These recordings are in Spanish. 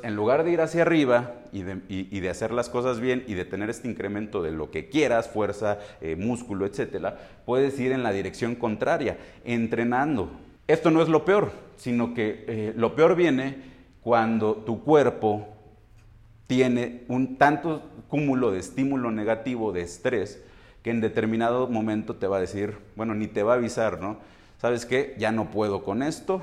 En lugar de ir hacia arriba y de, hacer las cosas bien y de tener este incremento de lo que quieras, fuerza, eh, músculo, etcétera, puedes ir en la dirección contraria, entrenando. Esto no es lo peor, sino que eh, lo peor viene cuando tu cuerpo tiene un tanto cúmulo de estímulo negativo, de estrés, que en determinado momento te va a decir, bueno, ni te va a avisar, ¿no? ¿Sabes qué? Ya no puedo con esto,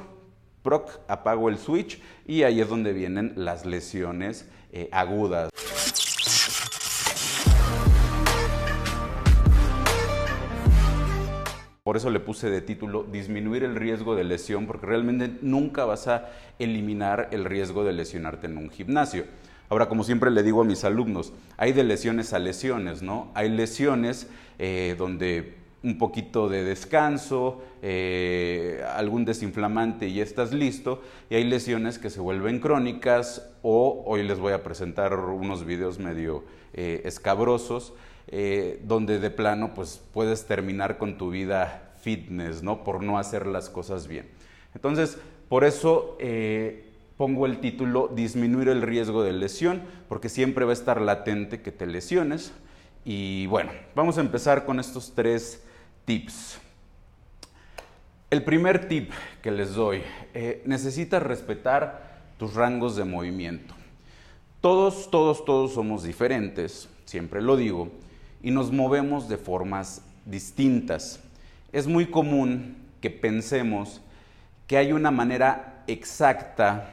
proc, apago el switch y ahí es donde vienen las lesiones eh, agudas. Por eso le puse de título disminuir el riesgo de lesión, porque realmente nunca vas a eliminar el riesgo de lesionarte en un gimnasio. Ahora, como siempre le digo a mis alumnos, hay de lesiones a lesiones, ¿no? Hay lesiones eh, donde un poquito de descanso, eh, algún desinflamante y estás listo. Y hay lesiones que se vuelven crónicas o hoy les voy a presentar unos videos medio eh, escabrosos eh, donde de plano pues puedes terminar con tu vida fitness, ¿no? Por no hacer las cosas bien. Entonces, por eso pongo el título Disminuir el riesgo de lesión, porque siempre va a estar latente que te lesiones. Y bueno, vamos a empezar con estos tres tips. El primer tip que les doy, eh, necesitas respetar tus rangos de movimiento. Todos, todos, todos somos diferentes, siempre lo digo, y nos movemos de formas distintas. Es muy común que pensemos que hay una manera exacta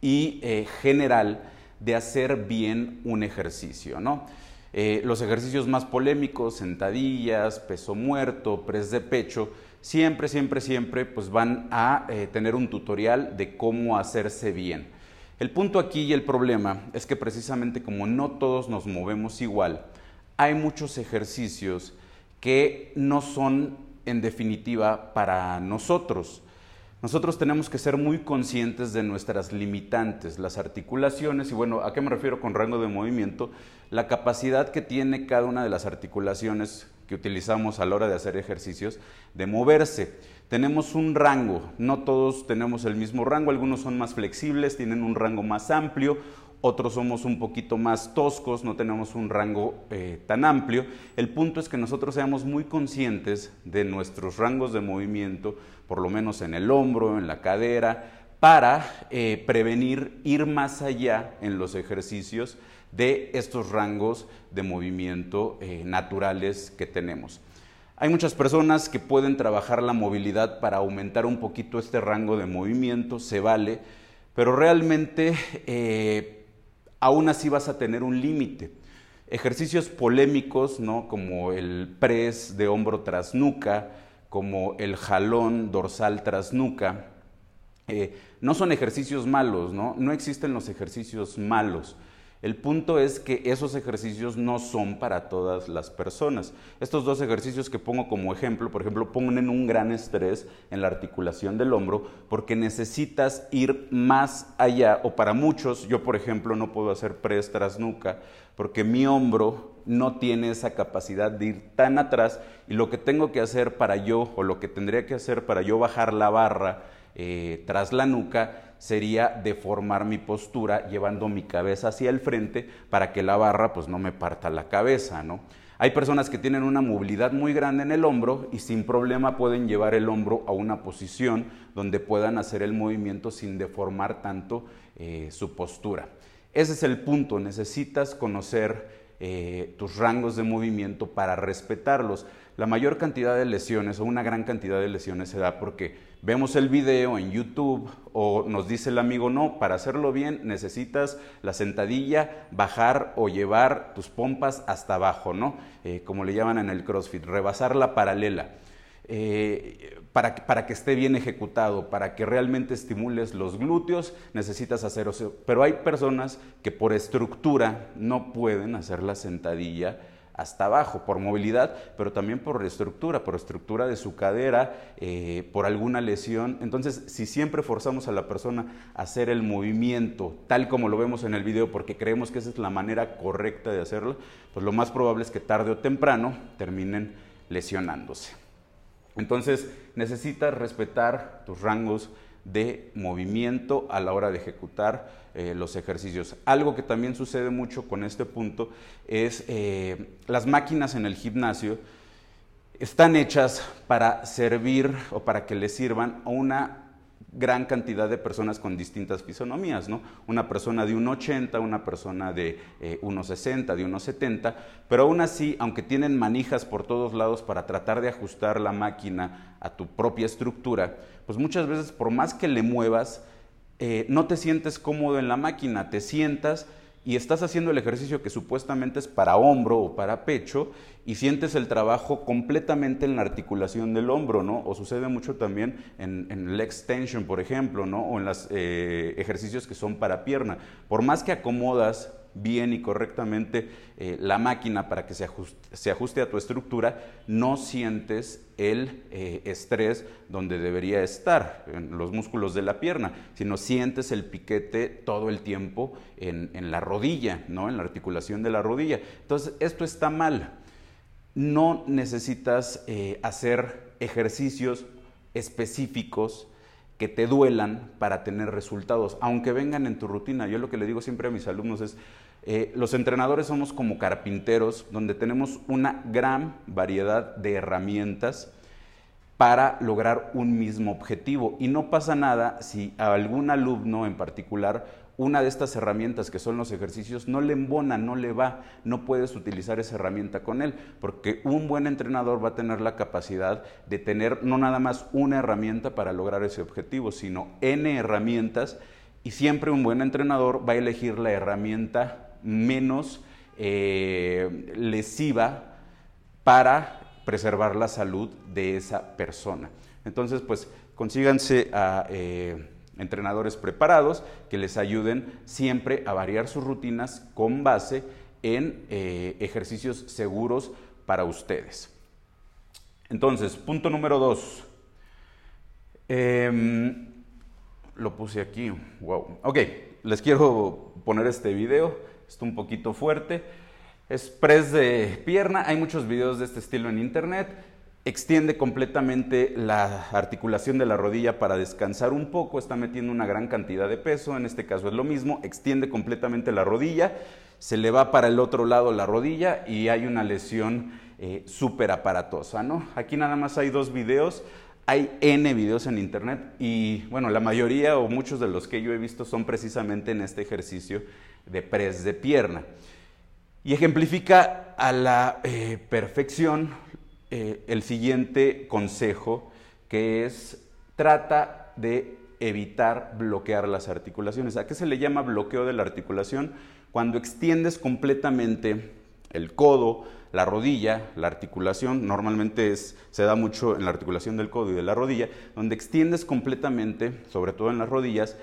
y eh, general de hacer bien un ejercicio, ¿no? Eh, los ejercicios más polémicos, sentadillas, peso muerto, press de pecho, siempre, siempre, siempre pues van a eh, tener un tutorial de cómo hacerse bien. El punto aquí y el problema es que precisamente como no todos nos movemos igual, hay muchos ejercicios que no son en definitiva para nosotros. Nosotros tenemos que ser muy conscientes de nuestras limitantes, las articulaciones, y bueno, ¿a qué me refiero con rango de movimiento? La capacidad que tiene cada una de las articulaciones que utilizamos a la hora de hacer ejercicios de moverse. Tenemos un rango, no todos tenemos el mismo rango, algunos son más flexibles, tienen un rango más amplio, otros somos un poquito más toscos, no tenemos un rango eh, tan amplio. El punto es que nosotros seamos muy conscientes de nuestros rangos de movimiento, por lo menos en el hombro, en la cadera, para eh, prevenir ir más allá en los ejercicios de estos rangos de movimiento eh, naturales que tenemos. Hay muchas personas que pueden trabajar la movilidad para aumentar un poquito este rango de movimiento, se vale, pero realmente aún así vas a tener un límite. Ejercicios polémicos, ¿no? como el press de hombro tras nuca, como el jalón dorsal tras nuca, eh, no son ejercicios malos, ¿no? No existen los ejercicios malos. El punto es que esos ejercicios no son para todas las personas. Estos dos ejercicios que pongo como ejemplo, por ejemplo, ponen un gran estrés en la articulación del hombro porque necesitas ir más allá, o para muchos, yo por ejemplo no puedo hacer press nuca porque mi hombro no tiene esa capacidad de ir tan atrás y lo que tengo que hacer para yo, o lo que tendría que hacer para yo bajar la barra eh, tras la nuca, sería deformar mi postura llevando mi cabeza hacia el frente para que la barra pues no me parta la cabeza, ¿no? Hay personas que tienen una movilidad muy grande en el hombro y sin problema pueden llevar el hombro a una posición donde puedan hacer el movimiento sin deformar tanto eh, su postura. Ese es el punto, necesitas conocer eh, tus rangos de movimiento para respetarlos. La mayor cantidad de lesiones o una gran cantidad de lesiones se da porque vemos el video en YouTube o nos dice el amigo, no, para hacerlo bien necesitas la sentadilla, bajar o llevar tus pompas hasta abajo, ¿no? Eh, como le llaman en el CrossFit, rebasar la paralela. Eh, para, para, que esté bien ejecutado, para que realmente estimules los glúteos, necesitas hacer. Pero hay personas que por estructura no pueden hacer la sentadilla hasta abajo, por movilidad, pero también por estructura, por estructura de su cadera, eh, por alguna lesión. Entonces, si siempre forzamos a la persona a hacer el movimiento tal como lo vemos en el video, porque creemos que esa es la manera correcta de hacerlo, pues lo más probable es que tarde o temprano terminen lesionándose. Entonces necesitas respetar tus rangos de movimiento a la hora de ejecutar eh, los ejercicios. Algo que también sucede mucho con este punto es eh, las máquinas en el gimnasio están hechas para servir o para que le sirvan a una gran cantidad de personas con distintas fisonomías, ¿no? Una persona de 1,80, una persona de 1,60, eh, de 1,70, pero aún así, aunque tienen manijas por todos lados para tratar de ajustar la máquina a tu propia estructura, pues muchas veces por más que le muevas, eh, no te sientes cómodo en la máquina, te sientas y estás haciendo el ejercicio que supuestamente es para hombro o para pecho y sientes el trabajo completamente en la articulación del hombro, ¿no? O sucede mucho también en, en leg extension, por ejemplo, ¿no? O en los eh, ejercicios que son para pierna. Por más que acomodas bien y correctamente eh, la máquina para que se ajuste, a tu estructura, no sientes el eh, estrés donde debería estar, en los músculos de la pierna, sino sientes el piquete todo el tiempo en, la rodilla, ¿no? en la articulación de la rodilla. Entonces, esto está mal. No necesitas eh, hacer ejercicios específicos que te duelan para tener resultados, aunque vengan en tu rutina. Yo lo que le digo siempre a mis alumnos es, eh, los entrenadores somos como carpinteros, donde tenemos una gran variedad de herramientas para lograr un mismo objetivo. Y no pasa nada si algún alumno en particular una de estas herramientas que son los ejercicios no le embona, no le va, no puedes utilizar esa herramienta con él, porque un buen entrenador va a tener la capacidad de tener no nada más una herramienta para lograr ese objetivo, sino N herramientas y siempre un buen entrenador va a elegir la herramienta menos eh, lesiva para preservar la salud de esa persona. Entonces, pues consíganse a... Eh, entrenadores preparados que les ayuden siempre a variar sus rutinas con base en eh, ejercicios seguros para ustedes. Entonces, punto número dos. Em, lo puse aquí. Wow. Ok, les quiero poner este video. Está un poquito fuerte. Es press de pierna. Hay muchos videos de este estilo en internet extiende completamente la articulación de la rodilla para descansar un poco, está metiendo una gran cantidad de peso, en este caso es lo mismo, extiende completamente la rodilla, se le va para el otro lado la rodilla y hay una lesión eh, súper aparatosa, ¿no? Aquí nada más hay dos videos, hay N videos en internet y bueno, la mayoría o muchos de los que yo he visto son precisamente en este ejercicio de press de pierna. Y ejemplifica a la eh, perfección eh, el siguiente consejo, que es trata de evitar bloquear las articulaciones. ¿A qué se le llama bloqueo de la articulación? Cuando extiendes completamente el codo, la rodilla, la articulación, normalmente es, se da mucho en la articulación del codo y de la rodilla, donde extiendes completamente, sobre todo en las rodillas,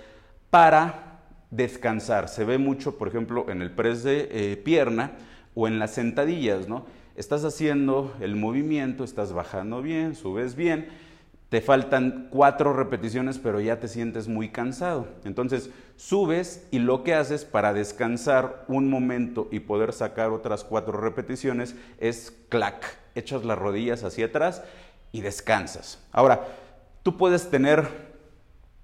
para descansar. Se ve mucho, por ejemplo, en el press de eh, pierna o en las sentadillas, ¿no? Estás haciendo el movimiento, estás bajando bien, subes bien, te faltan cuatro repeticiones, pero ya te sientes muy cansado. Entonces subes y lo que haces para descansar un momento y poder sacar otras cuatro repeticiones es clac, echas las rodillas hacia atrás y descansas. Ahora, tú puedes tener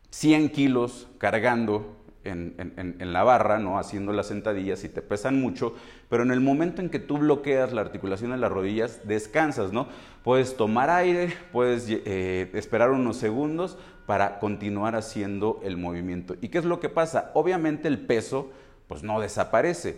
100 kilos cargando en, la barra, ¿no? haciendo las sentadillas y te pesan mucho, pero en el momento en que tú bloqueas la articulación de las rodillas, descansas, ¿no? Puedes tomar aire, puedes eh, esperar unos segundos para continuar haciendo el movimiento. ¿Y qué es lo que pasa? Obviamente el peso, pues no desaparece.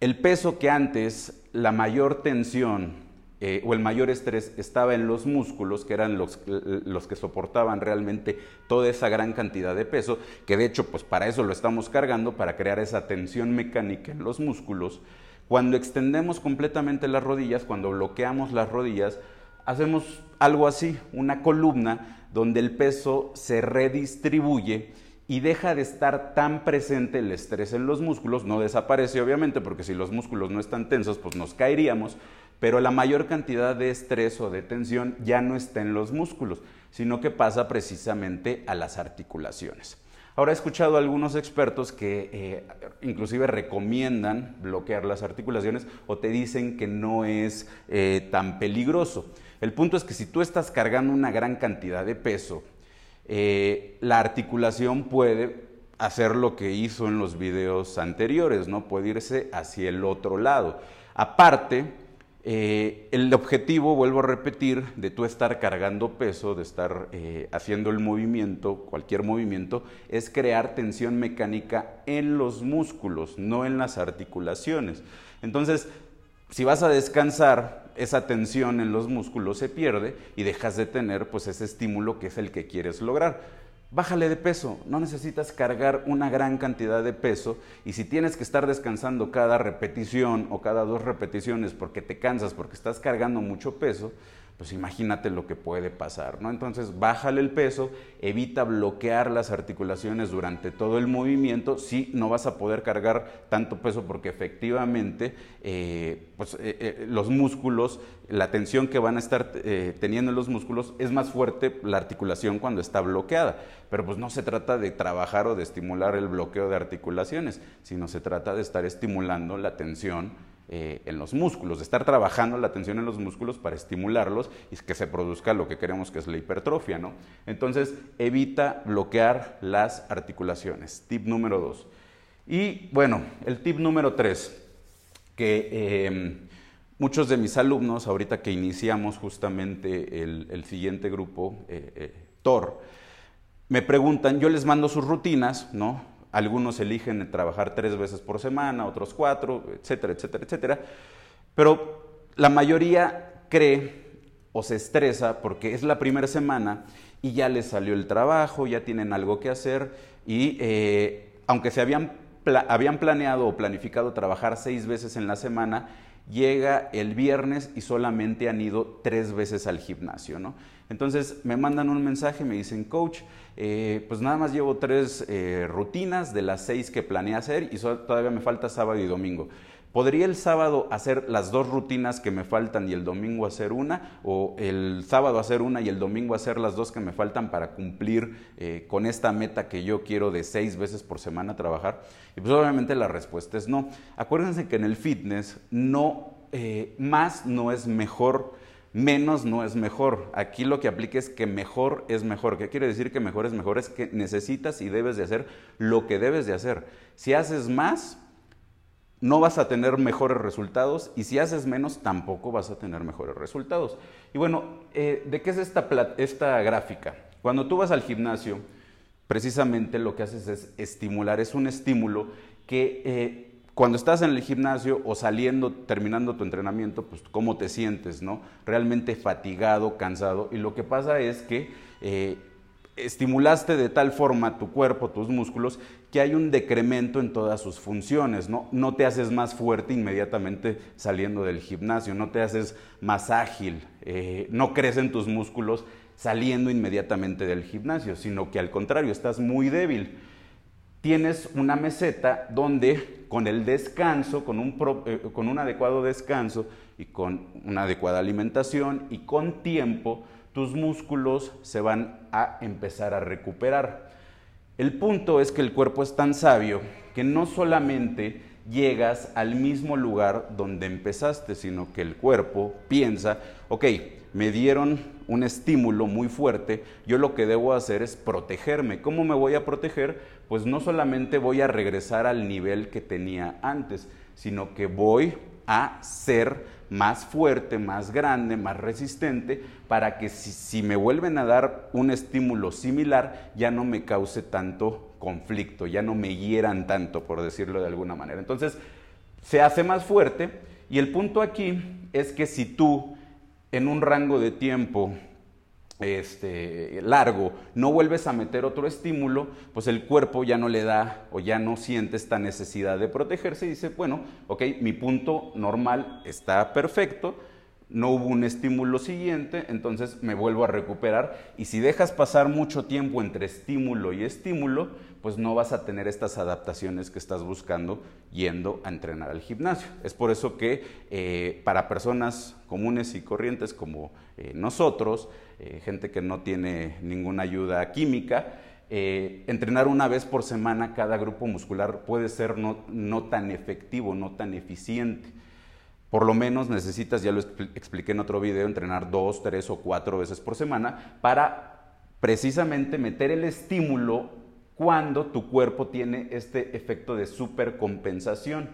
El peso que antes la mayor tensión eh, o el mayor estrés estaba en los músculos, que eran los, los, que soportaban realmente toda esa gran cantidad de peso, que de hecho, pues para eso lo estamos cargando, para crear esa tensión mecánica en los músculos. Cuando extendemos completamente las rodillas, cuando bloqueamos las rodillas, hacemos algo así, una columna donde el peso se redistribuye y deja de estar tan presente el estrés en los músculos, no desaparece obviamente, porque si los músculos no están tensos, pues nos caeríamos, pero la mayor cantidad de estrés o de tensión ya no está en los músculos, sino que pasa precisamente a las articulaciones. Ahora he escuchado a algunos expertos que eh, inclusive recomiendan bloquear las articulaciones o te dicen que no es eh, tan peligroso. El punto es que si tú estás cargando una gran cantidad de peso eh, la articulación puede hacer lo que hizo en los videos anteriores, ¿no? Puede irse hacia el otro lado. Aparte, eh, el objetivo, vuelvo a repetir, de tú estar cargando peso, de estar eh, haciendo el movimiento, cualquier movimiento, es crear tensión mecánica en los músculos, no en las articulaciones. Entonces, si vas a descansar, esa tensión en los músculos se pierde y dejas de tener pues ese estímulo que es el que quieres lograr. Bájale de peso, no necesitas cargar una gran cantidad de peso y si tienes que estar descansando cada repetición o cada dos repeticiones porque te cansas, porque estás cargando mucho peso, pues imagínate lo que puede pasar, ¿no? Entonces, bájale el peso, evita bloquear las articulaciones durante todo el movimiento, sí, no vas a poder cargar tanto peso porque efectivamente eh, pues, eh, eh, los músculos, la tensión que van a estar teniendo en los músculos es más fuerte la articulación cuando está bloqueada, pero pues no se trata de trabajar o de estimular el bloqueo de articulaciones, sino se trata de estar estimulando la tensión eh, en los músculos, de estar trabajando la tensión en los músculos para estimularlos y que se produzca lo que queremos que es la hipertrofia, ¿no? Entonces, evita bloquear las articulaciones. Tip número dos. Y bueno, el tip número tres, que em, muchos de mis alumnos, ahorita que iniciamos justamente el, siguiente grupo, eh, eh, TOR, me preguntan, yo les mando sus rutinas, ¿no? Algunos eligen trabajar tres veces por semana, otros cuatro, etcétera, etcétera, etcétera. Pero la mayoría cree o se estresa porque es la primera semana y ya les salió el trabajo, ya tienen algo que hacer y eh, aunque se habían, habían planeado o planificado trabajar seis veces en la semana, llega el viernes y solamente han ido tres veces al gimnasio, ¿no? Entonces me mandan un mensaje, me dicen, coach, eh, pues nada más llevo tres eh, rutinas de las seis que planeé hacer y todavía me falta sábado y domingo. ¿Podría el sábado hacer las dos rutinas que me faltan y el domingo hacer una? ¿O el sábado hacer una y el domingo hacer las dos que me faltan para cumplir eh, con esta meta que yo quiero de seis veces por semana trabajar? Y pues obviamente la respuesta es no. Acuérdense que en el fitness no, más no es mejor menos no es mejor. Aquí lo que aplica es que mejor es mejor. ¿Qué quiere decir que mejor es mejor? Es que necesitas y debes de hacer lo que debes de hacer. Si haces más, no vas a tener mejores resultados y si haces menos, tampoco vas a tener mejores resultados. Y bueno, eh, ¿de qué es esta, esta gráfica? Cuando tú vas al gimnasio, precisamente lo que haces es estimular, es un estímulo que... Eh, cuando estás en el gimnasio o saliendo, terminando tu entrenamiento, pues cómo te sientes, ¿no? Realmente fatigado, cansado. Y lo que pasa es que eh, estimulaste de tal forma tu cuerpo, tus músculos, que hay un decremento en todas sus funciones, ¿no? No te haces más fuerte inmediatamente saliendo del gimnasio, no te haces más ágil, eh, no crecen tus músculos saliendo inmediatamente del gimnasio, sino que al contrario, estás muy débil tienes una meseta donde con el descanso, con un, eh, con un adecuado descanso y con una adecuada alimentación y con tiempo, tus músculos se van a empezar a recuperar. El punto es que el cuerpo es tan sabio que no solamente llegas al mismo lugar donde empezaste, sino que el cuerpo piensa, ok, me dieron un estímulo muy fuerte, yo lo que debo hacer es protegerme. ¿Cómo me voy a proteger? Pues no solamente voy a regresar al nivel que tenía antes, sino que voy a ser más fuerte, más grande, más resistente, para que si, me vuelven a dar un estímulo similar, ya no me cause tanto conflicto, ya no me hieran tanto, por decirlo de alguna manera. Entonces, se hace más fuerte y el punto aquí es que si tú en un rango de tiempo este, largo, no vuelves a meter otro estímulo, pues el cuerpo ya no le da o ya no siente esta necesidad de protegerse y dice, bueno, ok, mi punto normal está perfecto, no hubo un estímulo siguiente, entonces me vuelvo a recuperar. Y si dejas pasar mucho tiempo entre estímulo y estímulo, pues no vas a tener estas adaptaciones que estás buscando yendo a entrenar al gimnasio. Es por eso que eh, para personas comunes y corrientes como eh, nosotros, eh, gente que no tiene ninguna ayuda química, entrenar una vez por semana cada grupo muscular puede ser no tan efectivo, no tan eficiente. Por lo menos necesitas, ya lo expliqué en otro video, entrenar dos, tres o cuatro veces por semana para precisamente meter el estímulo cuando tu cuerpo tiene este efecto de supercompensación.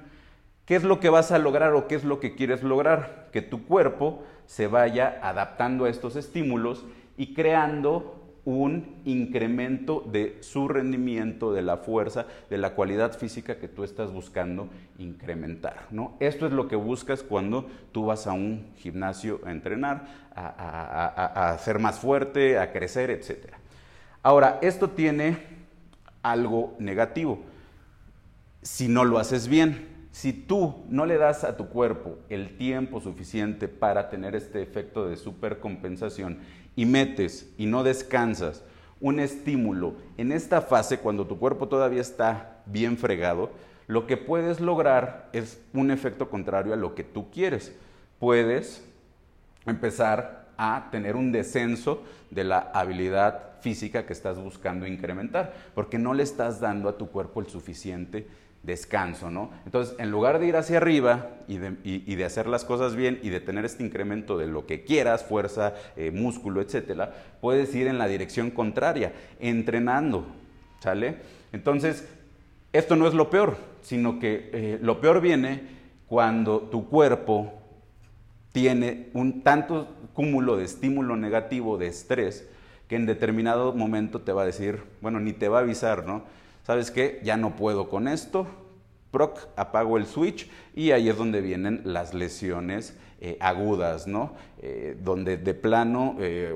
¿Qué es lo que vas a lograr o qué es lo que quieres lograr? Que tu cuerpo se vaya adaptando a estos estímulos y creando un incremento de su rendimiento, de la fuerza, de la cualidad física que tú estás buscando incrementar. ¿no? Esto es lo que buscas cuando tú vas a un gimnasio a entrenar, a, a ser más fuerte, a crecer, etc. Ahora, esto tiene algo negativo si no lo haces bien. Si tú no le das a tu cuerpo el tiempo suficiente para tener este efecto de supercompensación y metes y no descansas un estímulo en esta fase, cuando tu cuerpo todavía está bien fregado, lo que puedes lograr es un efecto contrario a lo que tú quieres. Puedes empezar a tener un descenso de la habilidad física que estás buscando incrementar, porque no le estás dando a tu cuerpo el suficiente descanso, ¿no? Entonces, en lugar de ir hacia arriba y de, hacer las cosas bien y de tener este incremento de lo que quieras, fuerza, eh, músculo, etcétera, puedes ir en la dirección contraria, entrenando, ¿sale? Entonces, esto no es lo peor, sino que eh, lo peor viene cuando tu cuerpo tiene un tanto cúmulo de estímulo negativo, de estrés, que en determinado momento te va a decir, bueno, ni te va a avisar, ¿no? ¿Sabes qué? Ya no puedo con esto, proc, apago el switch y ahí es donde vienen las lesiones eh, agudas, ¿no? Eh, donde de plano eh,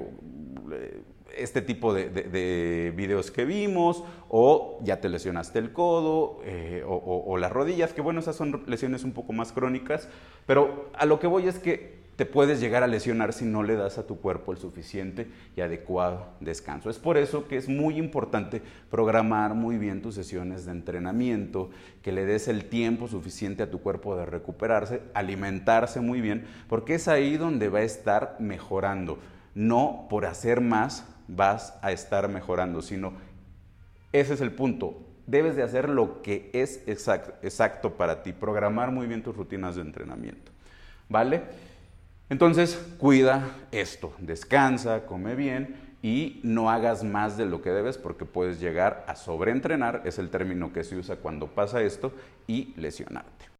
este tipo de, videos que vimos, o ya te lesionaste el codo, o, o las rodillas, que bueno, esas son lesiones un poco más crónicas, pero a lo que voy es que te puedes llegar a lesionar si no le das a tu cuerpo el suficiente y adecuado descanso. Es por eso que es muy importante programar muy bien tus sesiones de entrenamiento, que le des el tiempo suficiente a tu cuerpo de recuperarse, alimentarse muy bien, porque es ahí donde va a estar mejorando. No por hacer más vas a estar mejorando, sino ese es el punto. Debes de hacer lo que es exacto, para ti, programar muy bien tus rutinas de entrenamiento. ¿Vale? Entonces, cuida esto, descansa, come bien y no hagas más de lo que debes porque puedes llegar a sobreentrenar, es el término que se usa cuando pasa esto, y lesionarte.